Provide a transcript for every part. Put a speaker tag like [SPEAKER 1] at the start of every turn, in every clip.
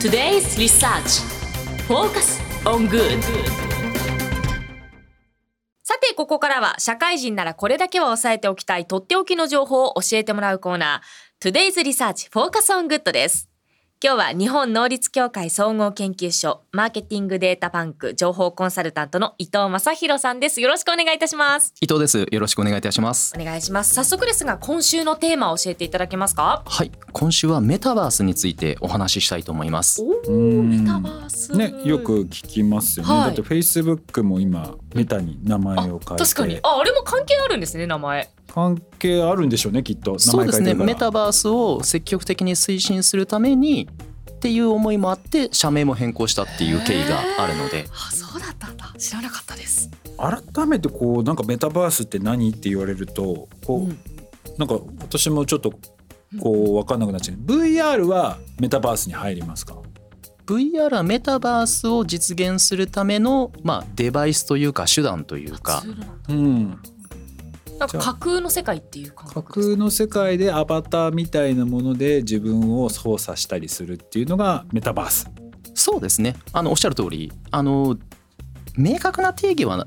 [SPEAKER 1] Today's Research Focus on Good さてここからは社会人ならこれだけは押さえておきたいとっておきの情報を教えてもらうコーナー Today's Research Focus on Good です今日は日本能率協会総合研究所マーケティングデータバンク情報コンサルタントの伊藤正弘さんです。よろしくお願いいたします。
[SPEAKER 2] 伊藤です。よろしくお願いいたします。
[SPEAKER 1] お願いします。早速ですが今週のテーマを教えていただけますか？
[SPEAKER 2] はい。今週はメタバースについてお話ししたいと思います。
[SPEAKER 1] おおメタバース。
[SPEAKER 3] ねよく聞きますよね、はい、だってフェイスブックも今メタに名前を変えて。
[SPEAKER 1] 確かに。ああれも関係あるんですね名前。
[SPEAKER 3] 関係あるんでしょうねきっと
[SPEAKER 2] そうですね。メタバースを積極的に推進するためにっていう思いもあって社名も変更したっていう経緯があるので。
[SPEAKER 1] あそうだったんだ。知らなかったです。
[SPEAKER 3] 改めてこうなんかメタバースって何って言われるとこう、うん、なんか私もちょっとこう分かんなくなっちゃう。VR はメタバースに入りますか？
[SPEAKER 2] VR はメタバースを実現するための、まあ、デバイスというか手段というか、
[SPEAKER 1] うん、なんか架空の世界っていう
[SPEAKER 3] 架空の世界でアバターみたいなもので自分を操作したりするっていうのがメタバース。
[SPEAKER 2] そうですね。あのおっしゃる通り。あの明確な定義は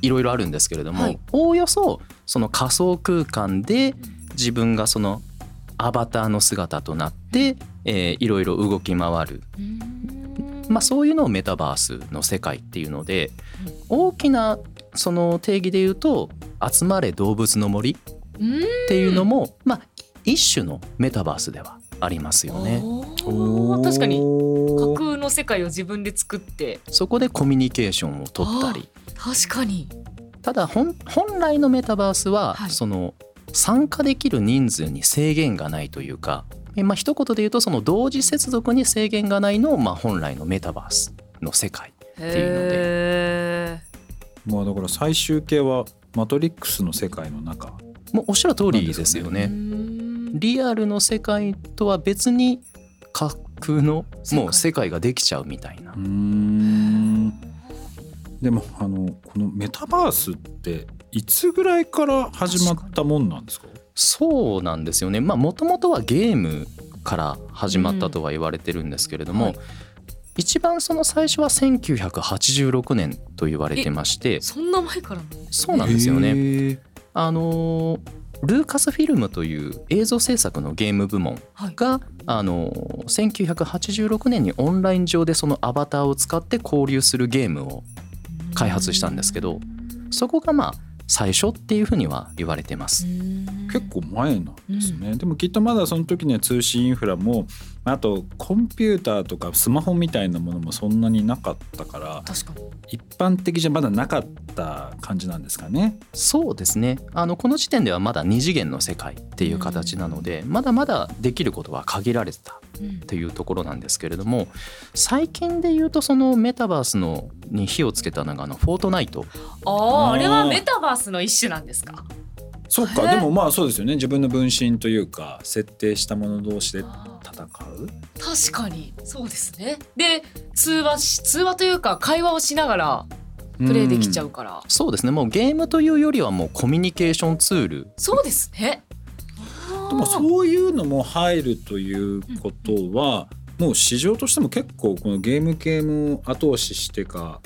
[SPEAKER 2] いろいろあるんですけれども、はい、おおよそその仮想空間で自分がそのアバターの姿となって、えー、いろいろ動き回る。まあ、そういうのをメタバースの世界っていうので大きなその定義で言うと「集まれ動物の森」っていうのもまあ一種のメタバースではありますよね。
[SPEAKER 1] 確かに架空の世界を自分で作って。
[SPEAKER 2] そこでコミュニケーションを取ったり。
[SPEAKER 1] 確かに。
[SPEAKER 2] ただ本来のメタバースは、はい、その参加できる人数に制限がないというか、まあ一言で言うとその同時接続に制限がないのをまあ本来のメタバースの世界っていうので。
[SPEAKER 3] まあだから最終形はマトリックスの世界の中。
[SPEAKER 2] もうおっしゃる通りですよね。リアルの世界とは別に架空のもう世界ができちゃうみたいな。
[SPEAKER 3] でもあのこのメタバースっていつぐらいから始まったもんなんですか？
[SPEAKER 2] そうなんですよね。まあもともとはゲームから始まったとは言われてるんですけれども、うんはい、一番その最初は1986年と言われてまして
[SPEAKER 1] そんな前から
[SPEAKER 2] そうなんですよね。あのルーカスフィルムという映像制作のゲーム部門が、はい、あの1986年にオンライン上でそのアバターを使って交流するゲームを開発したんですけどそこがまあ最初っていうふうには言われてます。
[SPEAKER 3] 結構前なんですね、うん、でもきっとまだその時には通信インフラもあとコンピューターとかスマホみたいなものもそんなになかったから一般的じゃまだなかった感じなんですかね。
[SPEAKER 2] そうですね。あのこの時点ではまだ2次元の世界っていう形なので、うん、まだまだできることは限られてたっていうところなんですけれども、最近で言うとそのメタバースのに火をつけたのがあのフォートナイト。
[SPEAKER 1] あああれはメタバースの一種なんですか？
[SPEAKER 3] そっかでもまあそうですよね。自分の分身というか設定したもの同士で戦う。
[SPEAKER 1] 確かにそうですね。で通話し通話というか会話をしながらプレイできちゃうから、
[SPEAKER 2] うそうですね。もうゲームというよりはもうコミュニケーションツール。
[SPEAKER 1] そうですね。
[SPEAKER 3] でもそういうのも入るということは、もう市場としても結構このゲーム系も後押ししてか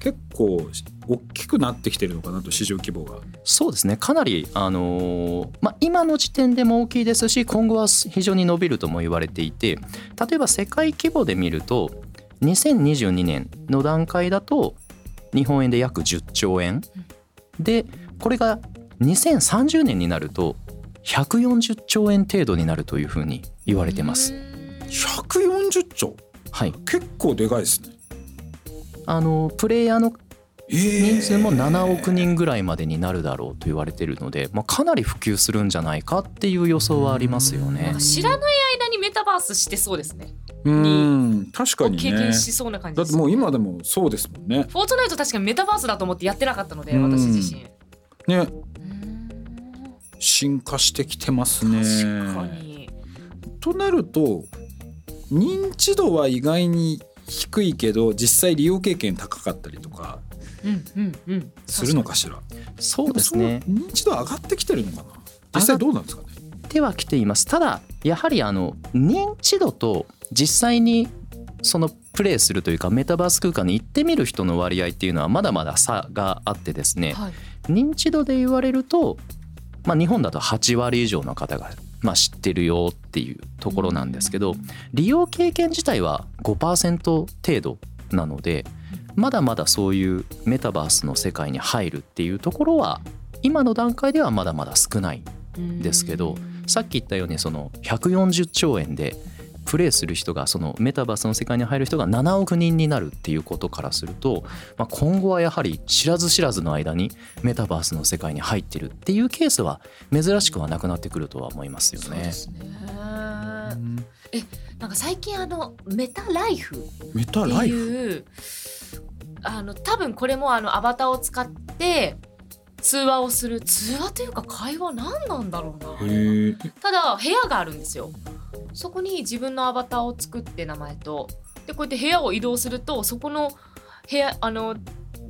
[SPEAKER 3] 結構大きくなってきてるのかなと市場規模が。
[SPEAKER 2] そうですねかなり、あのー、まあ、今の時点でも大きいですし今後は非常に伸びるとも言われていて例えば世界規模で見ると2022年の段階だと日本円で約10兆円でこれが2030年になると140兆円程度になるというふうに言われてます。
[SPEAKER 3] 140兆？
[SPEAKER 2] はい
[SPEAKER 3] 結構でかいですね。
[SPEAKER 2] あのプレイヤーの人数も7億人ぐらいまでになるだろうと言われてるので、まあ、かなり普及するんじゃないかっていう予想はありますよね。
[SPEAKER 1] 知らない間にメタバースしてそうですね。
[SPEAKER 3] うん確かに、ね、
[SPEAKER 1] 経験しそうな感じだ
[SPEAKER 3] ってもう今でもそうですもんね。
[SPEAKER 1] フォートナイト確かにメタバースだと思ってやってなかったので私自身。
[SPEAKER 3] ね。進化してきてますね。確かに。となると認知度は意外に低いけど実際利用経験高かったりとかするのかしら、
[SPEAKER 2] そうですね。
[SPEAKER 3] 認知度上がってきてるのかな？実際どうなんですかね？
[SPEAKER 2] では来ています。ただやはりあの認知度と実際にそのプレイするというかメタバース空間に行ってみる人の割合っていうのはまだまだ差があってですね、はい、認知度で言われると、まあ、日本だと8割以上の方がまあ知ってるよっていうところなんですけど利用経験自体は5%程度なのでまだまだそういうメタバースの世界に入るっていうところは今の段階ではまだまだ少ないんですけどさっき言ったようにその140兆円でプレイする人がそのメタバースの世界に入る人が7億人になるっていうことからすると、まあ、今後はやはり知らず知らずの間にメタバースの世界に入ってるっていうケースは珍しくはなくなってくるとは思いますよね。そうですね。
[SPEAKER 1] えなんか最近あのメタライフ
[SPEAKER 3] メタライフ？
[SPEAKER 1] あの多分これもあのアバターを使って通話をする。通話というか会話何なんだろうなただ部屋があるんですよ。そこに自分のアバターを作って名前と。でこうやって部屋を移動するとそこの部屋あの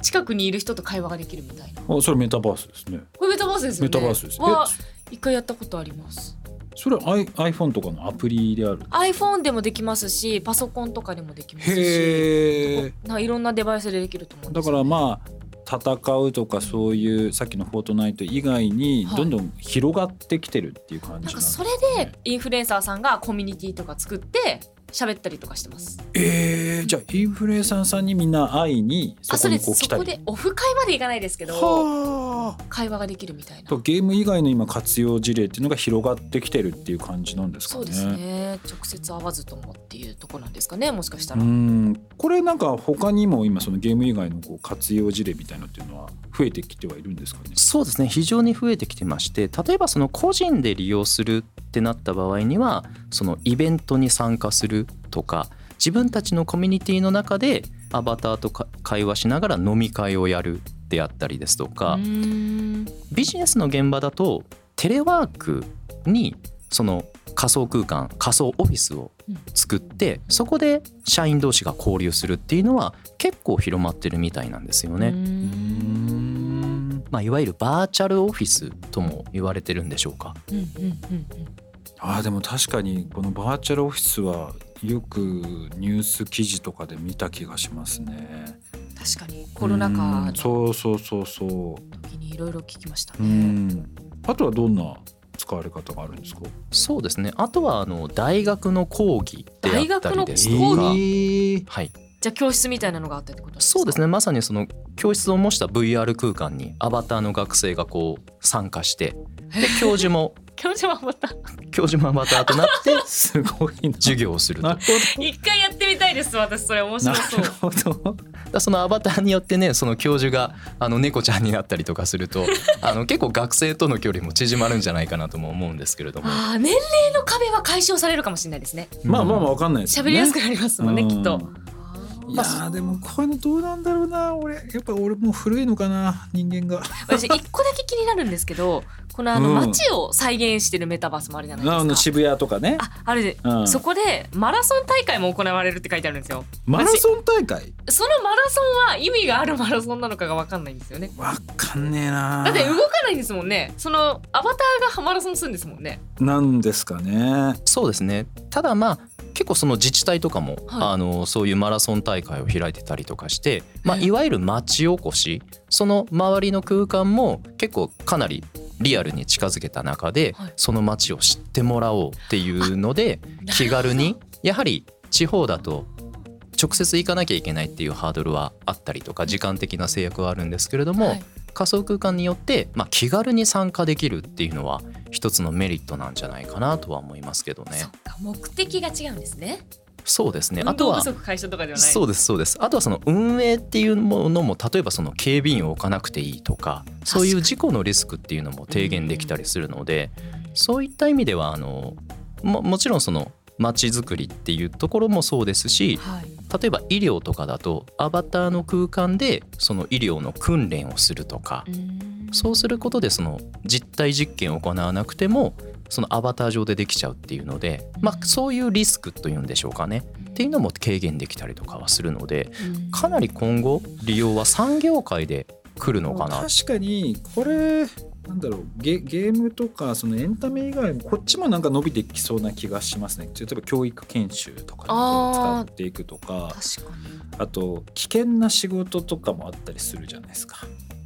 [SPEAKER 1] 近くにいる人と会話ができるみたいな。
[SPEAKER 3] あそれメタバースですね。
[SPEAKER 1] これメタバースですよね。
[SPEAKER 3] メタバースです。
[SPEAKER 1] は一回やったことあります。
[SPEAKER 3] それは iPhone とかのアプリである
[SPEAKER 1] ？iPhone でもできますしパソコンとかでもできますし。いろんなデバイスでできると思うん
[SPEAKER 3] です、ね、だからまあ戦うとかそういうさっきの「フォートナイト」以外にどんどん広がってきてるっていう感じなん、ね、なんか
[SPEAKER 1] それでインフルエンサーさんがコミュニティとか作って喋ったりとかしてます。
[SPEAKER 3] えー、じゃあインフルエンサーさんにみんな会いにそこにこう来たり。そこで
[SPEAKER 1] オフ会まで行かないですけど会話ができるみたいな。
[SPEAKER 3] ゲーム以外の今活用事例っていうのが広がってきてるっていう感じなんですかね。
[SPEAKER 1] そうですね。直接会わずともっていうとこなんですかねもしかしたら。
[SPEAKER 3] うん。これなんか他にも今そのゲーム以外のこう活用事例みたいなっていうのは増えてきてはいるんですかね。
[SPEAKER 2] そうですね。非常に増えてきてまして例えばその個人で利用するってなった場合にはそのイベントに参加するとか自分たちのコミュニティの中でアバターと会話しながら飲み会をやるであったりですとかビジネスの現場だとテレワークにその仮想空間仮想オフィスを作ってそこで社員同士が交流するっていうのは結構広まってるみたいなんですよね。まあ、いわゆるバーチャルオフィスとも言われてるんでしょうか。
[SPEAKER 3] あでも確かにこのバーチャルオフィスはよくニュース記事とかで見た気がしますね。
[SPEAKER 1] 確かにコロナ禍の
[SPEAKER 3] そうそうそうそう。
[SPEAKER 1] 時にいろいろ聞きましたね。
[SPEAKER 3] あとはどんな使われ方があるんですか？
[SPEAKER 2] そうですね。あとはあの大学の講義であったりですとか、
[SPEAKER 1] はい、じゃあ教室みたいなのがあったってこと
[SPEAKER 2] そうですね。まさにその教室を模した VR 空間にアバターの学生がこう参加してで 教授も
[SPEAKER 1] 教授もアバタ
[SPEAKER 2] ー教授もアバターとなって
[SPEAKER 3] すごい
[SPEAKER 2] 授業をすると。
[SPEAKER 1] 一回やってみたいです私。それ面白そう。なるほど。
[SPEAKER 2] そのアバターによってねその教授があの猫ちゃんになったりとかすると あの結構学生との距離も縮まるんじゃないかなとも思うんですけれども。
[SPEAKER 1] あ年齢の壁は解消されるかもしれないですね。
[SPEAKER 3] まあまあまあ分かんないです
[SPEAKER 1] 喋、ね、りやすくなりますもんねきっと。
[SPEAKER 3] いやでもこういうのどうなんだろうな。俺やっぱ俺もう古いのかな。人間が。
[SPEAKER 1] 私一個だけ気になるんですけどこのあの街を再現してるメタバースもあるじゃないですか、うん、
[SPEAKER 3] 渋谷とかね。
[SPEAKER 1] ああるで、うん、そこでマラソン大会も行われるって書いてあるんですよ。
[SPEAKER 3] マラソン大会？
[SPEAKER 1] そのマラソンは意味があるマラソンなのかが分かんないんですよね。
[SPEAKER 3] 分かんねえな。
[SPEAKER 1] だって動かないんですもんね。そのアバターがマラソンするんですもんね。
[SPEAKER 3] なんですかね。
[SPEAKER 2] そうですね。ただまあ結構その自治体とかも、はい、あのそういうマラソン大会を開いてたりとかして、まあ、いわゆる町おこしその周りの空間も結構かなりリアルに近づけた中で、その街を知ってもらおうっていうので気軽にやはり地方だと直接行かなきゃいけないっていうハードルはあったりとか時間的な制約はあるんですけれども、はい、仮想空間によって、まあ、気軽に参加できるっていうのは一つのメリットなんじゃないかなとは思いますけどね。
[SPEAKER 1] 目的が違うんですね
[SPEAKER 2] そうですね。あとは
[SPEAKER 1] そ
[SPEAKER 2] うですそうです。あとはその運営っていうものも例えばその警備員を置かなくていいとか、そういう事故のリスクっていうのも低減できたりするので、そういった意味ではあのももちろんその街づくりっていうところもそうですし、はい、例えば医療とかだとアバターの空間でその医療の訓練をするとかそうすることでその実体実験を行わなくてもそのアバター上でできちゃうっていうので、まあ、そういうリスクというんでしょうかね。っていうのも軽減できたりとかはするのでかなり今後利用は産業界で来るのかな。
[SPEAKER 3] 確かにこれなんだろうゲゲームとかそのエンタメ以外もこっちもなんか伸びていきそうな気がしますね。例えば教育研修とかに使っていくとかあと危険な仕事とかもあったりするじゃないですか。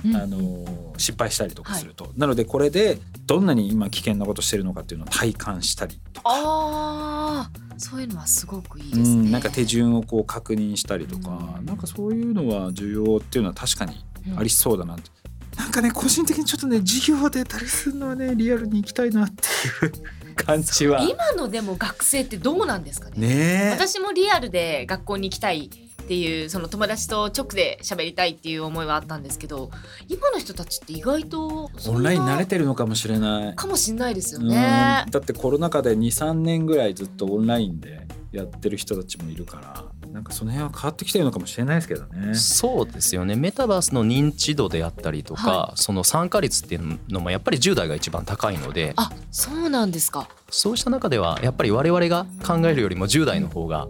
[SPEAKER 3] うん、あの失敗したりとかすると、はい、なのでこれでどんなに今危険なことしてるのかっていうのを体感したりとか。
[SPEAKER 1] あそういうのはすごくいいですね、うん、
[SPEAKER 3] なんか手順をこう確認したりとか、うん、なんかそういうのは重要っていうのは確かにありそうだなって、なんかね個人的にちょっとね授業でたりするのはねリアルに行きたいなっていう。感じは。
[SPEAKER 1] 今のでも学生ってどうなんですかね。ね私もリアルで学校に行きたいっていうその友達と直で喋りたいっていう思いはあったんですけど今の人たちって意外と
[SPEAKER 3] オンライン慣れてるのかもしれない。
[SPEAKER 1] かもしれないですよね。
[SPEAKER 3] だってコロナ禍で23年ぐらいずっとオンラインでやってる人たちもいるからなんかその辺は変わってきてるのかもしれないですけどね。
[SPEAKER 2] そうですよね。メタバースの認知度であったりとか、はい、その参加率っていうのもやっぱり10代が一番高いので
[SPEAKER 1] あそうなんですか。
[SPEAKER 2] そうした中ではやっぱり我々が考えるよりも10代の方が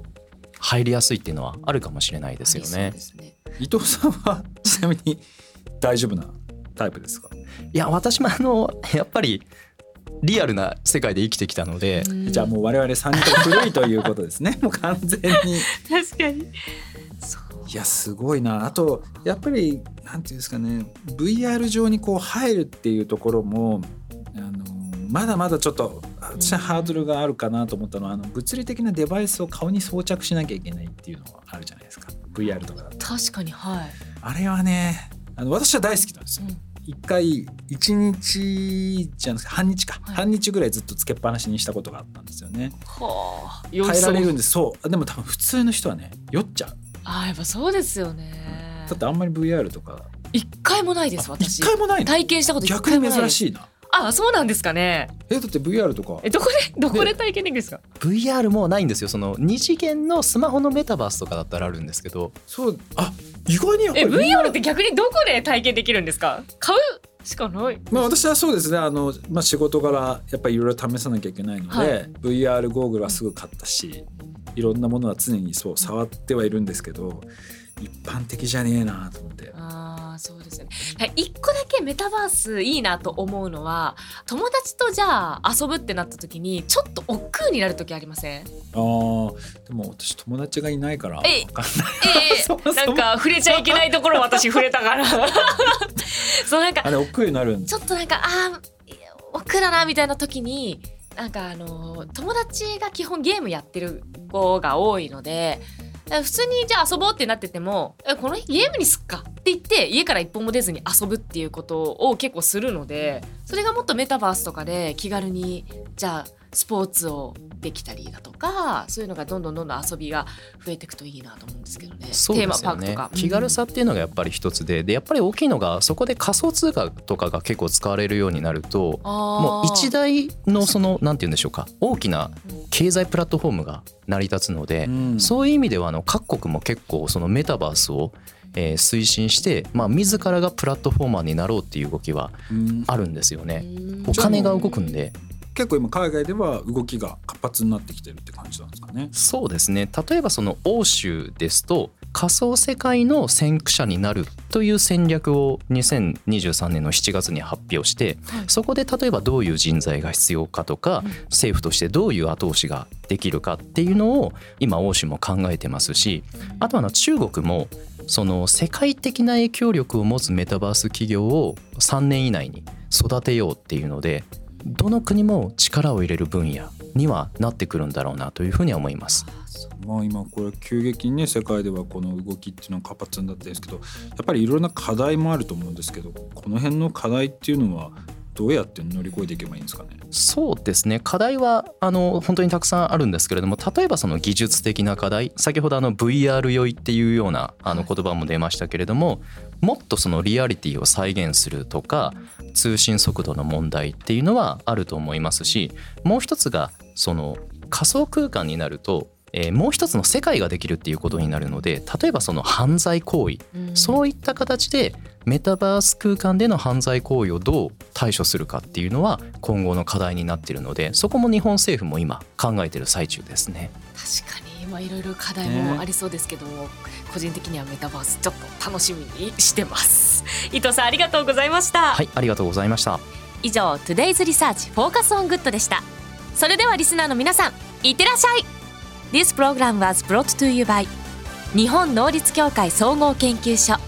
[SPEAKER 2] 入りやすいっていうのはあるかもしれないですよね。ね。
[SPEAKER 3] 伊藤さんはちなみに大丈夫なタイプですか？
[SPEAKER 2] いや私もあのやっぱりリアルな世界で生きてきたので。
[SPEAKER 3] じゃあもう我々3人と古いということですね。もう完全に。
[SPEAKER 1] 確かに。
[SPEAKER 3] いやすごいな。あとやっぱりなんていうんですかね。VR 上にこう入るっていうところもあのまだまだちょっと私はハードルがあるかなと思ったのはあの物理的なデバイスを顔に装着しなきゃいけないっていうのはあるじゃないですか。VR とかだと
[SPEAKER 1] 確かにはい
[SPEAKER 3] あれはねあの私は大好きなんですよ、うん1回1日じゃなくて半日か、はい、半日ぐらいずっとつけっぱなしにしたことがあったんですよね。はあ、変えられるんですそう。でも多分普通の人はね酔っちゃう。
[SPEAKER 1] あやっぱそうですよね。
[SPEAKER 3] だってあんまり VR とか。
[SPEAKER 1] 一回もないです私。
[SPEAKER 3] 一回もない
[SPEAKER 1] 体験したこと
[SPEAKER 3] 逆に珍しいな。
[SPEAKER 1] あそうなんですかね。
[SPEAKER 3] えだって VR とか。
[SPEAKER 1] えどこでどこで体験できるんですか
[SPEAKER 2] ？VR もないんですよ。その二次元のスマホのメタバースとかだったらあるんですけど。
[SPEAKER 3] そうあ意外にやっぱ
[SPEAKER 1] りえ VR って逆にどこで体験できるんですか？買うしかない。
[SPEAKER 3] まあ私はそうですね。あのまあ仕事柄やっぱりいろいろ試さなきゃいけないので、はい、VR ゴーグルはすぐ買ったし、いろんなものは常にそう触ってはいるんですけど、一般的じゃねえなと思って。
[SPEAKER 1] ああそうですね。一個だけメタバースいいなと思うのは友達とじゃあ遊ぶってなった時にちょっと億劫になる時ありません？あで
[SPEAKER 3] も私友達がいないから
[SPEAKER 1] えええ なんか触れちゃいけないところ私触れたから。そうなんか
[SPEAKER 3] あれ億劫になる
[SPEAKER 1] ちょっとなんかあ億劫だなみたいな時になんかあの友達が基本ゲームやってる子が多いので普通にじゃあ遊ぼうってなっててもこの日ゲームにすっか？って言って家から一本も出ずに遊ぶっていうことを結構するのでそれがもっとメタバースとかで気軽にじゃあスポーツをできたりだとかそういうのがどんどんどんどん遊びが増えていくといいなと思うんですけどね。
[SPEAKER 2] そうですよね。気軽さっていうのがやっぱり一つででやっぱり大きいのがそこで仮想通貨とかが結構使われるようになるともう一台のそのなんて言うんでしょうか。大きな経済プラットフォームが成り立つので、うん、そういう意味ではあの各国も結構そのメタバースをえー、推進して、まあ、自らがプラットフォーマーになろうっていう動きはあるんですよね。お金が動くんで
[SPEAKER 3] 結構今海外では動きが活発になってきてるって感じなんですかね。
[SPEAKER 2] そうですね。例えばその欧州ですと仮想世界の先駆者になるという戦略を2023年の7月に発表して、はい、そこで例えばどういう人材が必要かとか、うん、政府としてどういう後押しができるかっていうのを今欧州も考えてますしあとは中国もその世界的な影響力を持つメタバース企業を3年以内に育てようっていうのでどの国も力を入れる分野にはなってくるんだろうなというふうには思います。
[SPEAKER 3] まあ、今これ急激にね世界ではこの動きっていうのは活発になってるんですけどやっぱりいろんな課題もあると思うんですけどこの辺の課題っていうのはどうやって乗り越えていけばいいんですかね？
[SPEAKER 2] そうですね。課題はあの本当にたくさんあるんですけれども例えばその技術的な課題先ほどあの VR 酔いっていうようなあの言葉も出ましたけれども、もっとそのリアリティを再現するとか通信速度の問題っていうのはあると思いますしもう一つがその仮想空間になるとえー、もう一つの世界ができるっていうことになるので例えばその犯罪行為、うん、そういった形でメタバース空間での犯罪行為をどう対処するかっていうのは今後の課題になっているのでそこも日本政府も今考えている最中ですね。
[SPEAKER 1] 確かに。まあ、いろいろ課題もありそうですけど、ね、個人的にはメタバースちょっと楽しみにしてます。伊藤さんありがとうございました。
[SPEAKER 2] はいありがとうございました。
[SPEAKER 1] 以上 Today's Research Focus on Good でした。それではリスナーの皆さんいってらっしゃい。This program was brought to you by 日本能力協会総合研究所